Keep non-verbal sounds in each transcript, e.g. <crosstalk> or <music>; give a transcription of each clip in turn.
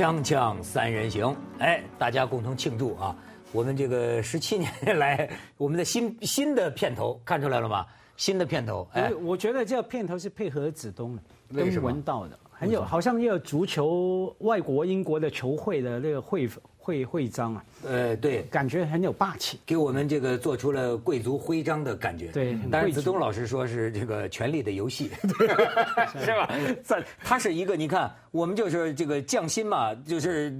锵锵三人行，哎，大家共同庆祝啊！我们这个十七年 <laughs> 来，我们的新新的片头看出来了吗？新的片头，哎，我觉得这个片头是配合子东的，跟文道的，很有好像也有足球外国英国的球会的那个会会徽章啊。呃，对，感觉很有霸气，给我们这个做出了贵族徽章的感觉。对，但是子东老师说是这个权力的游戏，<laughs> 是吧？在他是一个，你看，我们就是这个匠心嘛，就是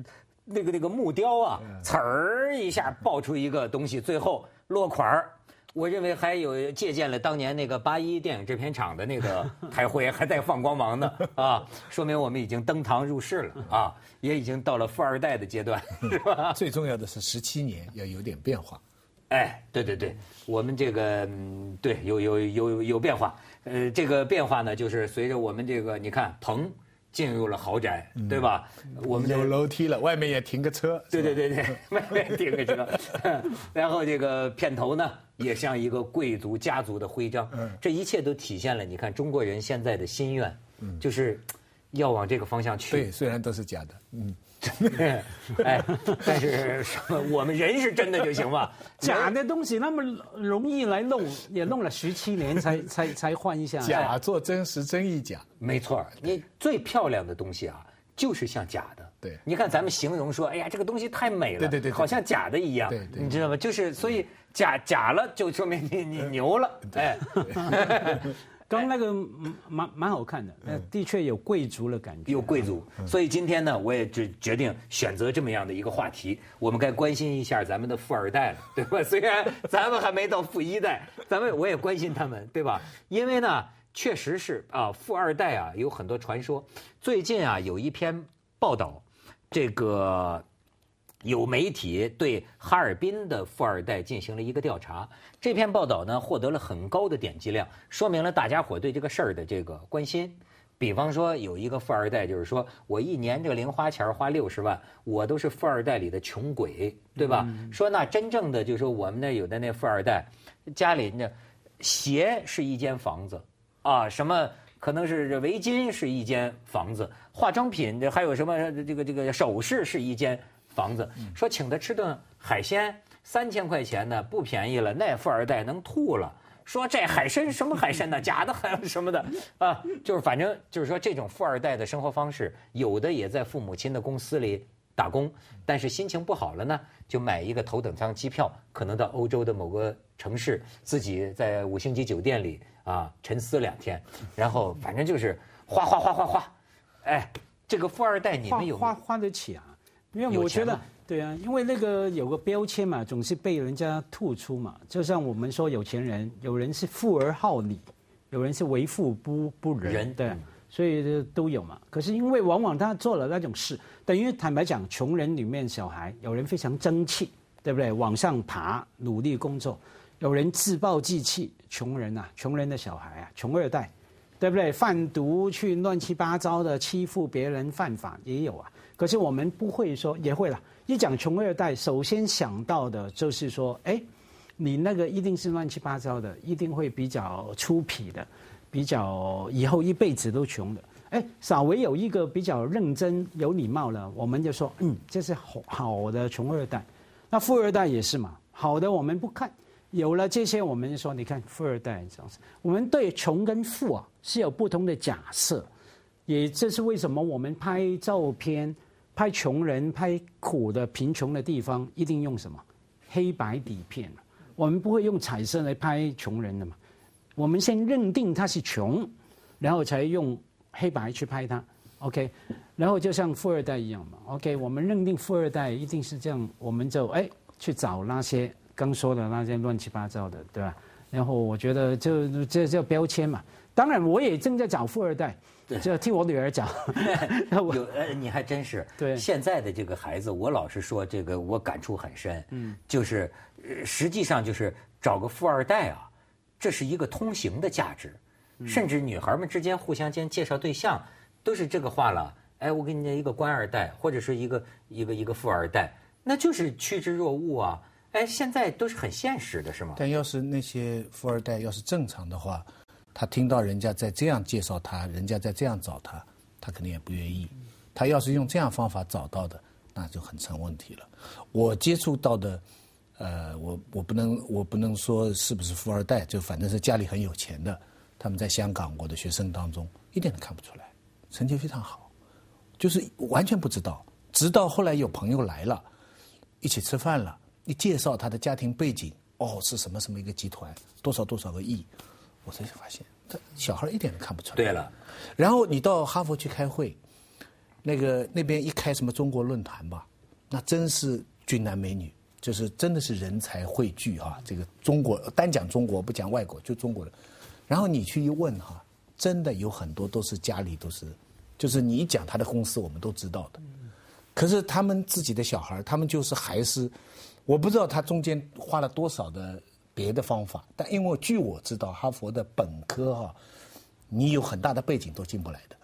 那个那个木雕啊，呲儿一下爆出一个东西，最后落款儿。我认为还有借鉴了当年那个八一电影制片厂的那个台徽，还在放光芒呢 <laughs> 啊，说明我们已经登堂入室了啊，也已经到了富二代的阶段，是吧？最重要的是十七年要有点变化。哎，对对对，我们这个对有有有有变化，呃，这个变化呢，就是随着我们这个你看棚进入了豪宅，对吧？我们有楼梯了，外面也停个车。对对对对，外面停个车，<laughs> 然后这个片头呢。也像一个贵族家族的徽章，这一切都体现了你看中国人现在的心愿，就是要往这个方向去。对，虽然都是假的，嗯，<laughs> 哎，但是我们人是真的就行吧？<laughs> 假的东西那么容易来弄，也弄了十七年才才才换一下。假做真实，真亦假。没错，你最漂亮的东西啊，就是像假的。对，你看咱们形容说，哎呀，这个东西太美了，对对对，好像假的一样，对对，你知道吗？就是所以。假假了就说明你你牛了，哎，<laughs> 刚那个蛮蛮好看的，的确有贵族的感觉，有贵族。所以今天呢，我也决决定选择这么样的一个话题，我们该关心一下咱们的富二代了，对吧？<laughs> 虽然咱们还没到富一代，咱们我也关心他们，对吧？因为呢，确实是啊，富二代啊有很多传说。最近啊，有一篇报道，这个。有媒体对哈尔滨的富二代进行了一个调查，这篇报道呢获得了很高的点击量，说明了大家伙对这个事儿的这个关心。比方说，有一个富二代就是说我一年这个零花钱花六十万，我都是富二代里的穷鬼，对吧？说那真正的就是说我们那有的那富二代，家里那鞋是一间房子，啊，什么可能是围巾是一间房子，化妆品这还有什么这个这个首饰是一间。房子说请他吃顿海鲜三千块钱呢不便宜了，那富二代能吐了。说这海参什么海参呢？<laughs> 假的还有什么的啊？就是反正就是说这种富二代的生活方式，有的也在父母亲的公司里打工，但是心情不好了呢，就买一个头等舱机票，可能到欧洲的某个城市，自己在五星级酒店里啊沉思两天，然后反正就是花花花花花。哎，这个富二代你们有花花得起啊？因为我觉得，对啊，因为那个有个标签嘛，总是被人家吐出嘛。就像我们说有钱人，有人是富而好礼，有人是为富不不仁，对，所以都有嘛。可是因为往往他做了那种事，等于坦白讲，穷人里面小孩有人非常争气，对不对？往上爬，努力工作；有人自暴自弃，穷人啊，穷人的小孩啊，穷二代，对不对？贩毒去乱七八糟的欺负别人，犯法也有啊。可是我们不会说，也会了。一讲穷二代，首先想到的就是说，哎，你那个一定是乱七八糟的，一定会比较粗鄙的，比较以后一辈子都穷的。哎，稍微有一个比较认真、有礼貌了，我们就说，嗯，这是好好的穷二代。那富二代也是嘛，好的我们不看，有了这些，我们就说，你看富二代这样子。我们对穷跟富啊是有不同的假设，也这是为什么我们拍照片。拍穷人、拍苦的、贫穷的地方，一定用什么？黑白底片我们不会用彩色来拍穷人的嘛？我们先认定他是穷，然后才用黑白去拍他。OK，然后就像富二代一样嘛。OK，我们认定富二代一定是这样，我们就哎去找那些刚说的那些乱七八糟的，对吧？然后我觉得就这叫标签嘛。当然，我也正在找富二代。就听我女儿讲，<laughs> 有呃，你还真是。对，现在的这个孩子，我老是说这个，我感触很深。嗯，就是实际上就是找个富二代啊，这是一个通行的价值。甚至女孩们之间互相间介绍对象，都是这个话了。哎，我给你一个官二代，或者是一个一个一个富二代，那就是趋之若鹜啊。哎，现在都是很现实的，是吗？但要是那些富二代要是正常的话。他听到人家在这样介绍他，人家在这样找他，他肯定也不愿意。他要是用这样方法找到的，那就很成问题了。我接触到的，呃，我我不能我不能说是不是富二代，就反正是家里很有钱的，他们在香港我的学生当中一点都看不出来，成绩非常好，就是完全不知道。直到后来有朋友来了，一起吃饭了，一介绍他的家庭背景，哦，是什么什么一个集团，多少多少个亿，我才发现，这小孩一点都看不出来。对了，然后你到哈佛去开会，那个那边一开什么中国论坛吧，那真是俊男美女，就是真的是人才汇聚啊！这个中国单讲中国不讲外国，就中国人。然后你去一问哈，真的有很多都是家里都是，就是你一讲他的公司，我们都知道的。可是他们自己的小孩，他们就是还是，我不知道他中间花了多少的别的方法，但因为据我知道，哈佛的本科哈，你有很大的背景都进不来的。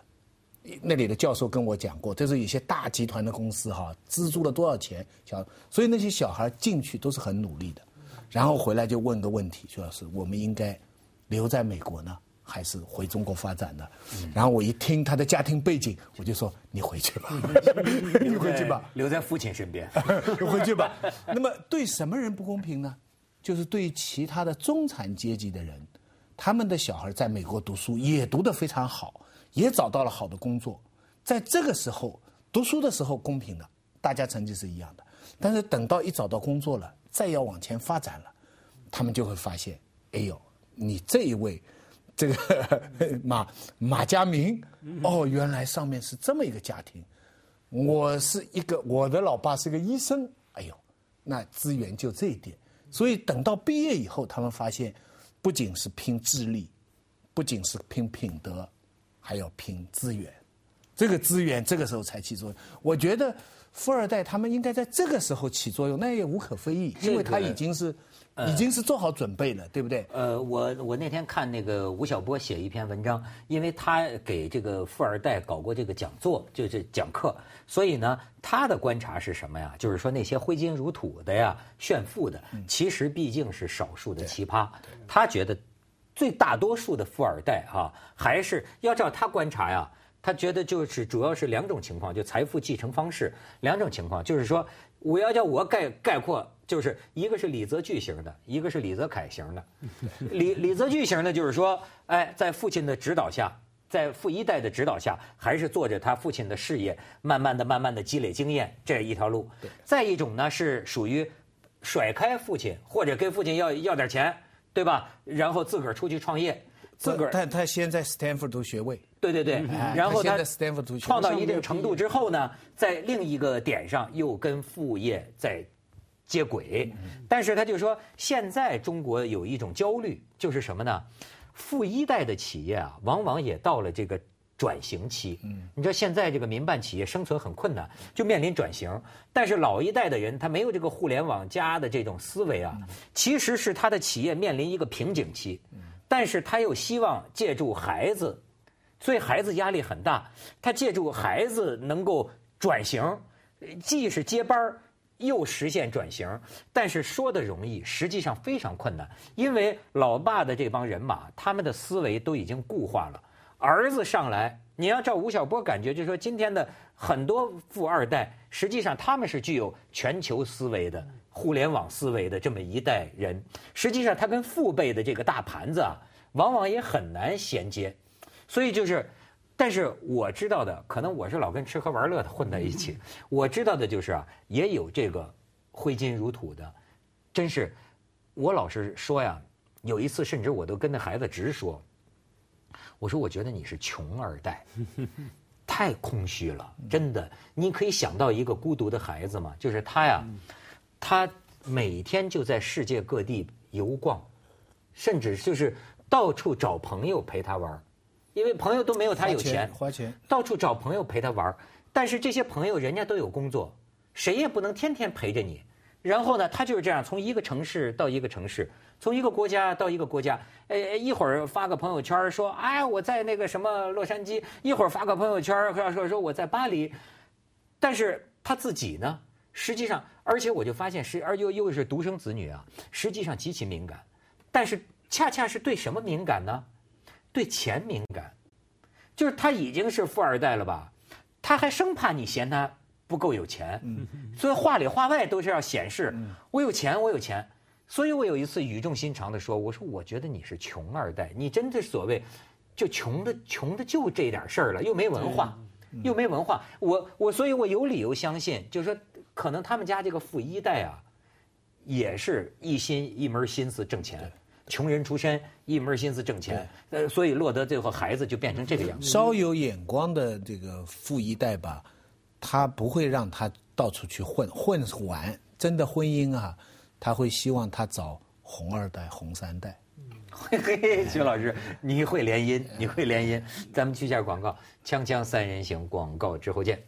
那里的教授跟我讲过，这是有些大集团的公司哈，资助了多少钱，小，所以那些小孩进去都是很努力的，然后回来就问个问题，徐老师，我们应该留在美国呢？还是回中国发展的，然后我一听他的家庭背景，我就说你回去吧，<laughs> <laughs> 你回去吧，留在父亲身边，<laughs> 回去吧。那么对什么人不公平呢？就是对其他的中产阶级的人，他们的小孩在美国读书也读得非常好，也找到了好的工作，在这个时候读书的时候公平的，大家成绩是一样的。但是等到一找到工作了，再要往前发展了，他们就会发现，哎呦，你这一位。这个 <laughs> 马马家明，哦，原来上面是这么一个家庭。我是一个，我的老爸是个医生。哎呦，那资源就这一点。所以等到毕业以后，他们发现，不仅是拼智力，不仅是拼品德，还要拼资源。这个资源这个时候才起作用。我觉得富二代他们应该在这个时候起作用，那也无可非议，因为他已经是。已经是做好准备了，对不对？呃，我我那天看那个吴晓波写一篇文章，因为他给这个富二代搞过这个讲座，就是讲课，所以呢，他的观察是什么呀？就是说那些挥金如土的呀、炫富的，其实毕竟是少数的奇葩。他觉得，最大多数的富二代哈，还是要照他观察呀，他觉得就是主要是两种情况，就财富继承方式两种情况，就是说，我要叫我概概括。就是一个是李泽钜型的，一个是李泽楷型的。<laughs> 李李泽钜型的，就是说，哎，在父亲的指导下，在富一代的指导下，还是做着他父亲的事业，慢慢的、慢慢的积累经验，这一条路。再一种呢，是属于甩开父亲，或者跟父亲要要点钱，对吧？然后自个儿出去创业，自个儿。他他先在斯坦福读学位。对对对。然后他读创到一定程度之后呢，在另一个点上又跟副业在。接轨，但是他就说，现在中国有一种焦虑，就是什么呢？富一代的企业啊，往往也到了这个转型期。你知道现在这个民办企业生存很困难，就面临转型。但是老一代的人他没有这个互联网加的这种思维啊，其实是他的企业面临一个瓶颈期。但是他又希望借助孩子，所以孩子压力很大。他借助孩子能够转型，既是接班儿。又实现转型，但是说的容易，实际上非常困难。因为老爸的这帮人马，他们的思维都已经固化了。儿子上来，你要照吴晓波感觉，就是说今天的很多富二代，实际上他们是具有全球思维的、互联网思维的这么一代人。实际上他跟父辈的这个大盘子啊，往往也很难衔接。所以就是。但是我知道的，可能我是老跟吃喝玩乐的混在一起。我知道的就是啊，也有这个挥金如土的，真是。我老是说呀，有一次甚至我都跟那孩子直说，我说我觉得你是穷二代，<laughs> 太空虚了，真的。你可以想到一个孤独的孩子吗？就是他呀，他每天就在世界各地游逛，甚至就是到处找朋友陪他玩。因为朋友都没有他有钱，花钱到处找朋友陪他玩但是这些朋友人家都有工作，谁也不能天天陪着你。然后呢，他就是这样从一个城市到一个城市，从一个国家到一个国家。哎，一会儿发个朋友圈说，哎，我在那个什么洛杉矶；一会儿发个朋友圈说说说我在巴黎。但是他自己呢，实际上，而且我就发现是，而又又是独生子女啊，实际上极其敏感。但是恰恰是对什么敏感呢？对钱敏感，就是他已经是富二代了吧？他还生怕你嫌他不够有钱，所以话里话外都是要显示我有钱，我有钱。所以我有一次语重心长的说：“我说我觉得你是穷二代，你真的所谓就穷的穷的就这点事儿了，又没文化，又没文化。我我所以我有理由相信，就是说可能他们家这个富一代啊，也是一心一门心思挣钱。”穷人出身，一门心思挣钱，呃，所以落得最后孩子就变成这个样子。稍有眼光的这个富一代吧，他不会让他到处去混混完，真的婚姻啊，他会希望他找红二代、红三代。嘿嘿，徐老师，你会联姻，你会联姻。咱们去下广告，锵锵三人行，广告之后见。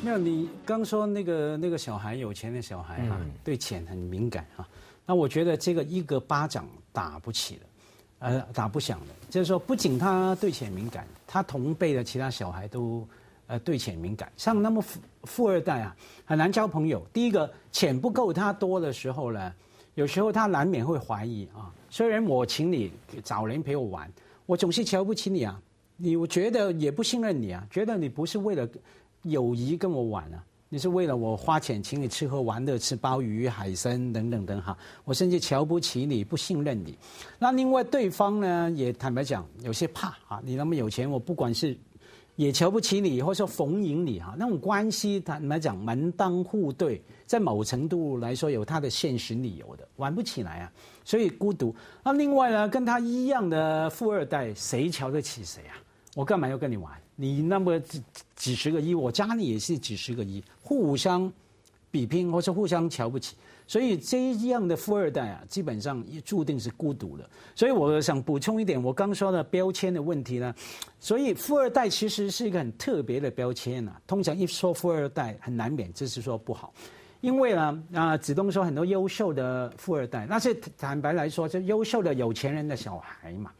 没有，你刚说那个那个小孩有钱的小孩哈，对钱很敏感哈。那我觉得这个一个巴掌打不起的，呃，打不响的。就是说，不仅他对钱敏感，他同辈的其他小孩都，呃，对钱敏感。像那么富富二代啊，很难交朋友。第一个，钱不够他多的时候呢，有时候他难免会怀疑啊。虽然我请你找人陪我玩，我总是瞧不起你啊。你我觉得也不信任你啊，觉得你不是为了友谊跟我玩啊。你是为了我花钱请你吃喝玩乐，吃鲍鱼、海参等等等哈，我甚至瞧不起你，不信任你。那另外对方呢，也坦白讲有些怕啊，你那么有钱，我不管是也瞧不起你，或者说逢迎你哈，那种关系坦白讲门当户对，在某程度来说有他的现实理由的，玩不起来啊，所以孤独。那另外呢，跟他一样的富二代，谁瞧得起谁啊？我干嘛要跟你玩？你那么几几十个亿，我家里也是几十个亿，互相比拼或者互相瞧不起，所以这样的富二代啊，基本上也注定是孤独的。所以我想补充一点，我刚说的标签的问题呢，所以富二代其实是一个很特别的标签呐。通常一说富二代，很难免就是说不好，因为呢，啊，子东说很多优秀的富二代，那是坦白来说，就优秀的有钱人的小孩嘛。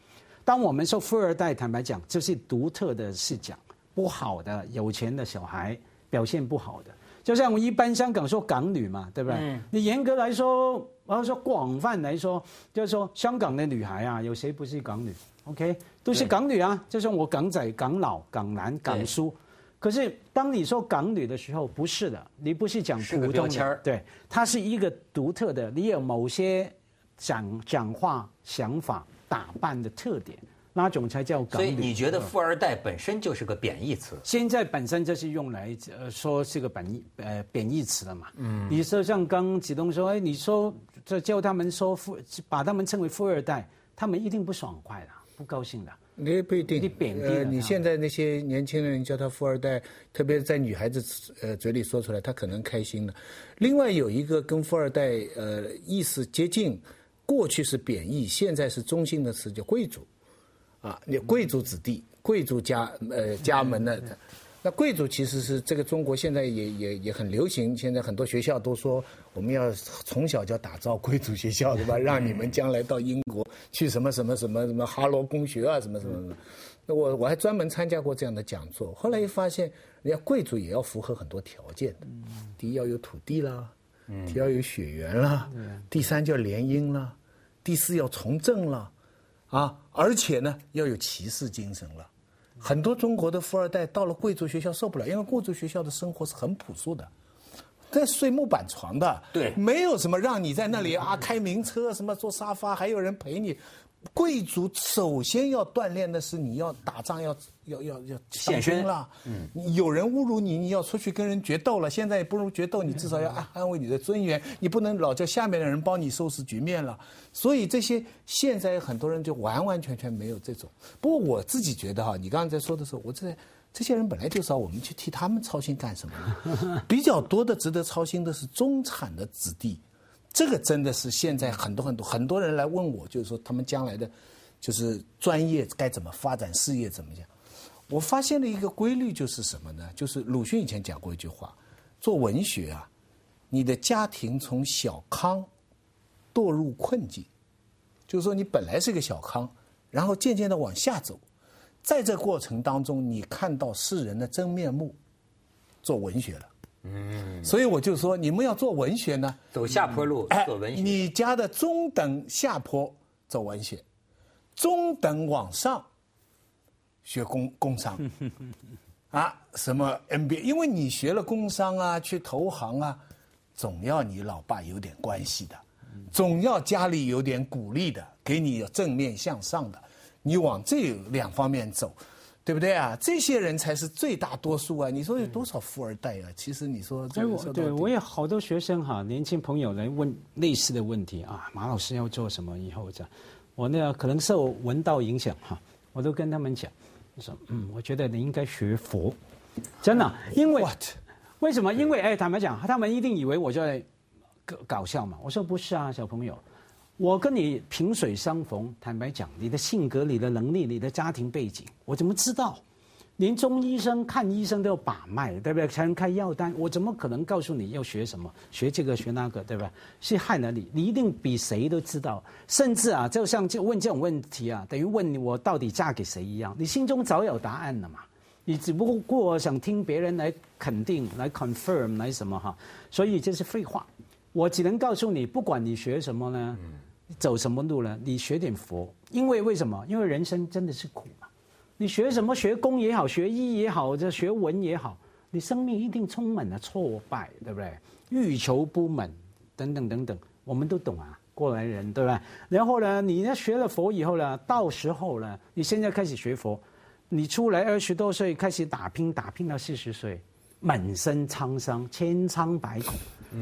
当我们说富二代，坦白讲，这是独特的视角，不好的有钱的小孩表现不好的，就像我一般香港说港女嘛，对不对？你严格来说，我要说广泛来说，就是说香港的女孩啊，有谁不是港女？OK，都是港女啊，就像我港仔、港老、港男、港叔。可是当你说港女的时候，不是的，你不是讲普通的，对，它是一个独特的，你有某些讲讲话想法。打扮的特点，那种才叫港女。所以你觉得富二代本身就是个贬义词？现在本身就是用来呃说是个贬义呃贬义词了嘛。嗯。你说像刚启东说，哎，你说这叫他们说富，把他们称为富二代，他们一定不爽快的，不高兴的。你不一定。你贬低呃，你现在那些年轻人叫他富二代，特别是在女孩子呃嘴里说出来，他可能开心的。另外有一个跟富二代呃意思接近。过去是贬义，现在是中性的词，叫贵族，啊，你贵族子弟、贵族家呃家门的，那贵族其实是这个中国现在也也也很流行，现在很多学校都说我们要从小就要打造贵族学校，对吧？<laughs> 让你们将来到英国去什么什么什么什么哈罗公学啊，什么什么什么。那我我还专门参加过这样的讲座，后来又发现，人家贵族也要符合很多条件的，第一要有土地啦，第二要有血缘啦，第三叫联姻啦。第四要从政了，啊，而且呢要有骑士精神了。很多中国的富二代到了贵族学校受不了，因为贵族学校的生活是很朴素的，在睡木板床的，对，没有什么让你在那里啊开名车，什么坐沙发，还有人陪你。贵族首先要锻炼的是你要打仗要要要要显身了，嗯，有人侮辱你，你要出去跟人决斗了。现在也不如决斗，你至少要安安慰你的尊严，你不能老叫下面的人帮你收拾局面了。所以这些现在很多人就完完全全没有这种。不过我自己觉得哈，你刚刚在说的时候，我这这些人本来就少，我们去替他们操心干什么呢？<laughs> 比较多的值得操心的是中产的子弟。这个真的是现在很多很多很多人来问我，就是说他们将来的，就是专业该怎么发展事业怎么样？我发现了一个规律，就是什么呢？就是鲁迅以前讲过一句话：做文学啊，你的家庭从小康堕入困境，就是说你本来是一个小康，然后渐渐的往下走，在这过程当中，你看到世人的真面目，做文学了。嗯，所以我就说，你们要做文学呢，走下坡路做文学。你家的中等下坡走文学，中等往上学工工商，<laughs> 啊，什么 MBA？因为你学了工商啊，去投行啊，总要你老爸有点关系的，总要家里有点鼓励的，给你正面向上的，你往这两方面走。对不对啊？这些人才是最大多数啊！你说有多少富二代啊？其实你说，对，我对我有好多学生哈，年轻朋友来问类似的问题啊。<laughs> 马老师要做什么？以后这样，我那可能受文道影响哈，我都跟他们讲，我说嗯，我觉得你应该学佛，真的，<laughs> 因为为什么？因为哎，坦白讲，他们一定以为我在搞搞笑嘛。我说不是啊，小朋友。我跟你萍水相逢，坦白讲，你的性格、你的能力、你的家庭背景，我怎么知道？连中医生看医生都要把脉，对不对？才能开药单，我怎么可能告诉你要学什么？学这个学那个，对吧？是害了你，你一定比谁都知道。甚至啊，就像就问这种问题啊，等于问你我到底嫁给谁一样，你心中早有答案了嘛？你只不过想听别人来肯定、来 confirm、来什么哈？所以这是废话。我只能告诉你，不管你学什么呢？走什么路呢？你学点佛，因为为什么？因为人生真的是苦嘛。你学什么？学工也好，学医也好，这学文也好，你生命一定充满了挫败，对不对？欲求不满，等等等等，我们都懂啊，过来人，对吧？然后呢，你呢学了佛以后呢，到时候呢，你现在开始学佛，你出来二十多岁开始打拼，打拼到四十岁，满身沧桑，千疮百孔。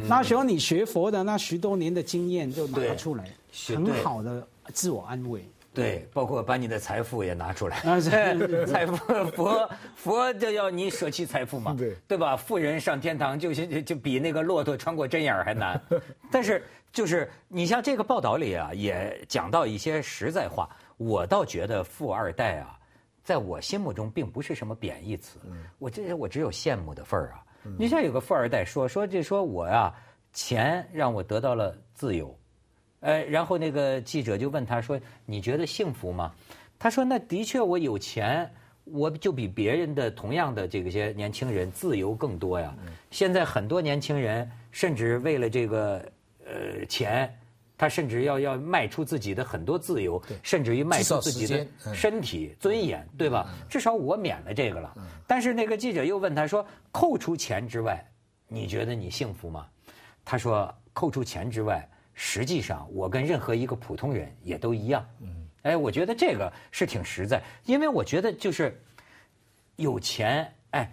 那时候你学佛的那十多年的经验就拿出来，很好的自我安慰。对，包括把你的财富也拿出来。啊 <laughs> 财富佛佛就要你舍弃财富嘛，对对吧？富人上天堂就就就比那个骆驼穿过针眼还难。<laughs> 但是就是你像这个报道里啊，也讲到一些实在话。我倒觉得富二代啊，在我心目中并不是什么贬义词。我这我只有羡慕的份儿啊。你像有个富二代说说这说我呀，钱让我得到了自由，呃，然后那个记者就问他说：“你觉得幸福吗？”他说：“那的确，我有钱，我就比别人的同样的这个些年轻人自由更多呀。现在很多年轻人甚至为了这个呃钱。”他甚至要要卖出自己的很多自由，甚至于卖出自己的身体尊严，对吧？至少我免了这个了。但是那个记者又问他说：“扣除钱之外，你觉得你幸福吗？”他说：“扣除钱之外，实际上我跟任何一个普通人也都一样。”哎，我觉得这个是挺实在，因为我觉得就是有钱，哎，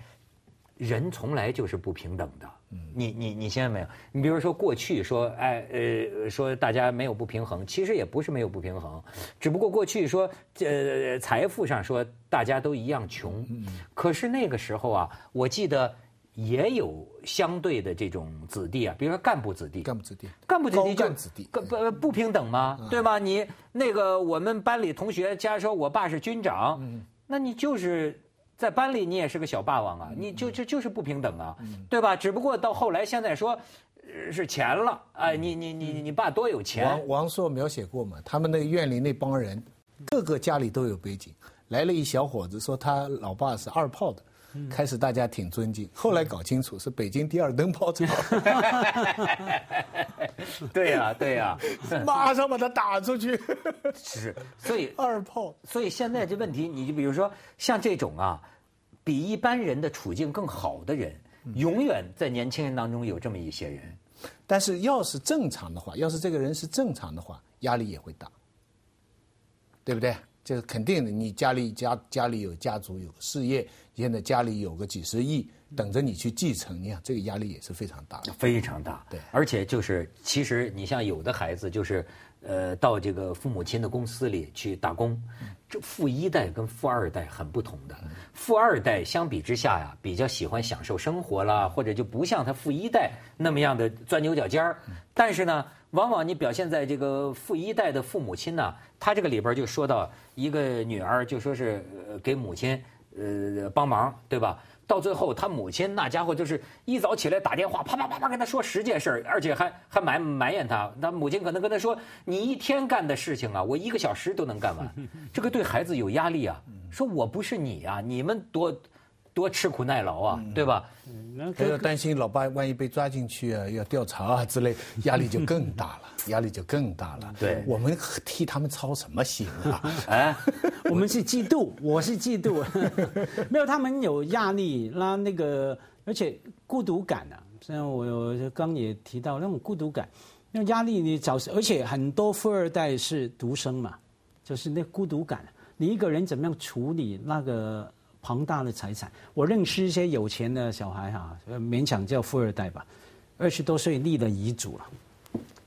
人从来就是不平等的。你你你现在没有？你比如说过去说，哎呃，说大家没有不平衡，其实也不是没有不平衡，只不过过去说，呃，财富上说大家都一样穷，可是那个时候啊，我记得也有相对的这种子弟啊，比如说干部子弟，干部子弟，干部子弟就子弟，不不平等吗？对吗？你那个我们班里同学，假如说我爸是军长，那你就是。在班里你也是个小霸王啊，你就就就是不平等啊，对吧？只不过到后来现在说，是钱了，哎，你你你你爸多有钱。王王朔描写过嘛，他们那个院里那帮人，各个家里都有背景。来了一小伙子说他老爸是二炮的，开始大家挺尊敬，后来搞清楚是北京第二灯泡厂。<laughs> 对呀对呀，<laughs> 马上把他打出去。<laughs> 是，所以二炮。所以现在这问题，你就比如说像这种啊，比一般人的处境更好的人，永远在年轻人当中有这么一些人。但是要是正常的话，要是这个人是正常的话，压力也会大，对不对？这是肯定的。你家里家家里有家族有事业，现在家里有个几十亿。等着你去继承，你看这个压力也是非常大的，非常大。对，而且就是其实你像有的孩子就是，呃，到这个父母亲的公司里去打工，这富一代跟富二代很不同的。富二代相比之下呀，比较喜欢享受生活啦，或者就不像他富一代那么样的钻牛角尖儿。但是呢，往往你表现在这个富一代的父母亲呢，他这个里边就说到一个女儿就说是给母亲呃帮忙，对吧？到最后，他母亲那家伙就是一早起来打电话，啪啪啪啪跟他说十件事，而且还还埋埋怨他。他母亲可能跟他说：“你一天干的事情啊，我一个小时都能干完。”这个对孩子有压力啊。说我不是你啊，你们多多吃苦耐劳啊，对吧？还要担心老爸万一被抓进去啊，要调查啊之类，压力就更大了，<laughs> 压力就更大了。对，我们替他们操什么心啊？哎，<laughs> 我们是嫉妒，我是嫉妒，<laughs> 没有他们有压力，那那个而且孤独感啊，像我刚也提到那种孤独感，那压力你找，而且很多富二代是独生嘛，就是那孤独感。你一个人怎么样处理那个庞大的财产？我认识一些有钱的小孩哈，勉强叫富二代吧，二十多岁立了遗嘱了，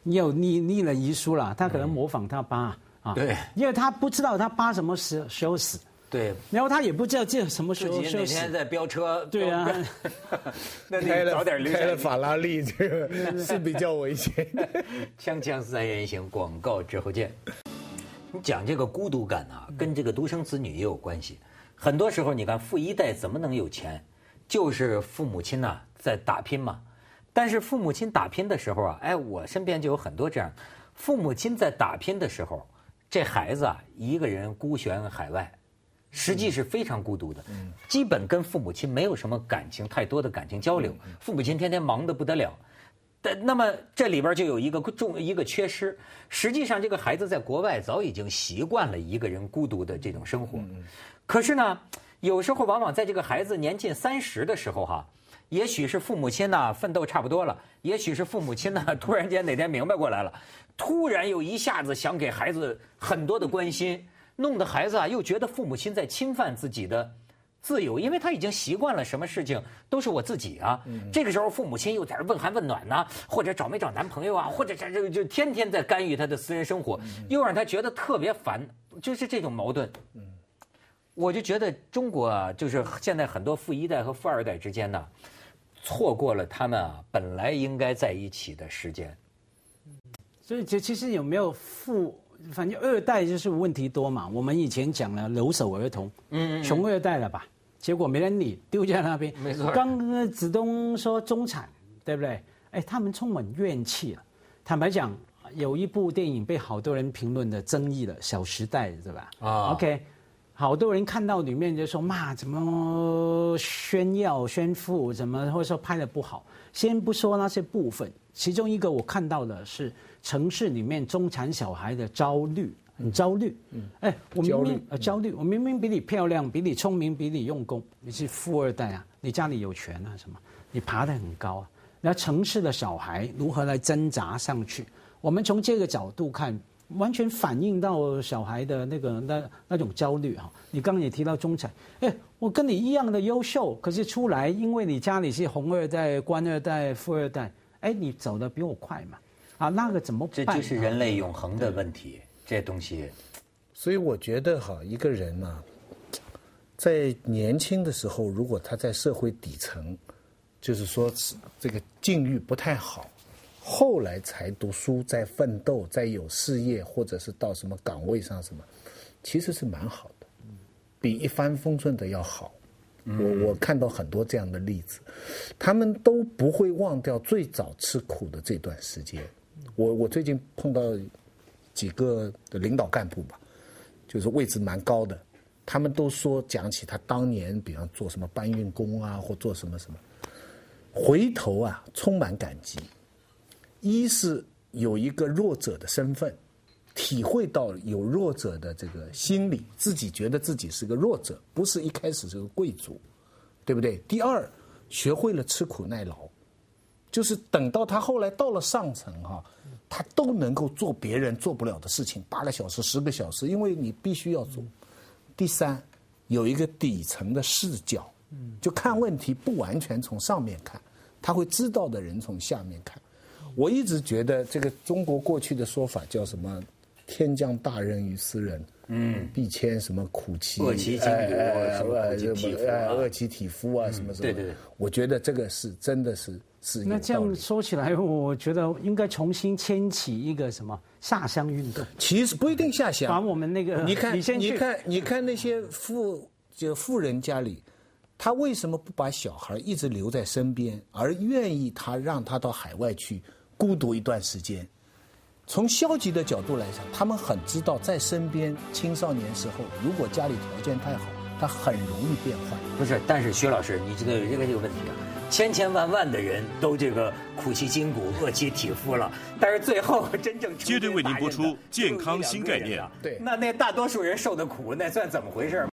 你有立立了遗书了，他可能模仿他爸啊，对，因为他不知道他爸什么时时候死，对，然后他也不知道这什么时候哪天在飙车，对啊，<laughs> 那开了开了法拉利，这个是比较危险。<laughs> 锵锵三人行，广告之后见。你讲这个孤独感啊，跟这个独生子女也有关系。很多时候，你看富一代怎么能有钱，就是父母亲呐在打拼嘛。但是父母亲打拼的时候啊，哎，我身边就有很多这样，父母亲在打拼的时候，这孩子啊一个人孤悬海外，实际是非常孤独的，基本跟父母亲没有什么感情太多的感情交流。父母亲天天忙得不得了。但那么这里边就有一个重一个缺失，实际上这个孩子在国外早已经习惯了一个人孤独的这种生活，可是呢，有时候往往在这个孩子年近三十的时候哈，也许是父母亲呢奋斗差不多了，也许是父母亲呢 <laughs> 突然间哪天明白过来了，突然又一下子想给孩子很多的关心，弄得孩子啊又觉得父母亲在侵犯自己的。自由，因为他已经习惯了什么事情都是我自己啊。这个时候，父母亲又在这问寒问暖呢，或者找没找男朋友啊，或者这这就天天在干预他的私人生活，又让他觉得特别烦，就是这种矛盾。我就觉得中国啊，就是现在很多富一代和富二代之间呢，错过了他们啊本来应该在一起的时间。所以，其其实有没有富？反正二代就是问题多嘛。我们以前讲了留守儿童，嗯，穷二代了吧？结果没人理，丢在那边。没错。刚刚子东说中产，对不对？哎，他们充满怨气了。坦白讲，有一部电影被好多人评论的争议了，《小时代》，对吧？啊。OK，好多人看到里面就说骂，怎么炫耀炫富，怎么或者说拍的不好。先不说那些部分，其中一个我看到的是。城市里面中产小孩的焦虑，很焦虑。嗯，哎，我明明呃焦虑，我明明比你漂亮，比你聪明，比你用功，你是富二代啊，你家里有权啊，什么？你爬得很高啊。那城市的小孩如何来挣扎上去？我们从这个角度看，完全反映到小孩的那个那那种焦虑哈。你刚刚也提到中产，哎，我跟你一样的优秀，可是出来，因为你家里是红二代、官二代、富二代，哎，你走的比我快嘛。啊，那个怎么办？这就是人类永恒的问题。这东西，所以我觉得哈，一个人呢，在年轻的时候，如果他在社会底层，就是说这个境遇不太好，后来才读书、在奋斗、在有事业，或者是到什么岗位上什么，其实是蛮好的，比一帆风顺的要好。我我看到很多这样的例子，他们都不会忘掉最早吃苦的这段时间。我我最近碰到几个的领导干部吧，就是位置蛮高的，他们都说讲起他当年，比方做什么搬运工啊，或做什么什么，回头啊充满感激。一是有一个弱者的身份，体会到有弱者的这个心理，自己觉得自己是个弱者，不是一开始是个贵族，对不对？第二，学会了吃苦耐劳。就是等到他后来到了上层哈，他都能够做别人做不了的事情，八个小时、十个小时，因为你必须要做。第三，有一个底层的视角，就看问题不完全从上面看，他会知道的人从下面看。我一直觉得这个中国过去的说法叫什么“天降大任于斯人”。嗯，必先什么苦其恶其筋骨，什么苦其体肤啊，恶其体肤啊，什么什么。对对对，我觉得这个是真的是是。那这样说起来，我觉得应该重新牵起一个什么下乡运动。其实不一定下乡，把我们那个你看，你看，你看那些富就富人家里，他为什么不把小孩一直留在身边，而愿意他让他到海外去孤独一段时间？从消极的角度来讲，他们很知道在身边青少年时候，如果家里条件太好，他很容易变坏。不是，但是薛老师，你知道有这个这个问题啊？千千万万的人都这个苦其筋骨，饿其体肤了，<laughs> 但是最后真正接对为您播出健康新概念啊。对，那那大多数人受的苦，那算怎么回事？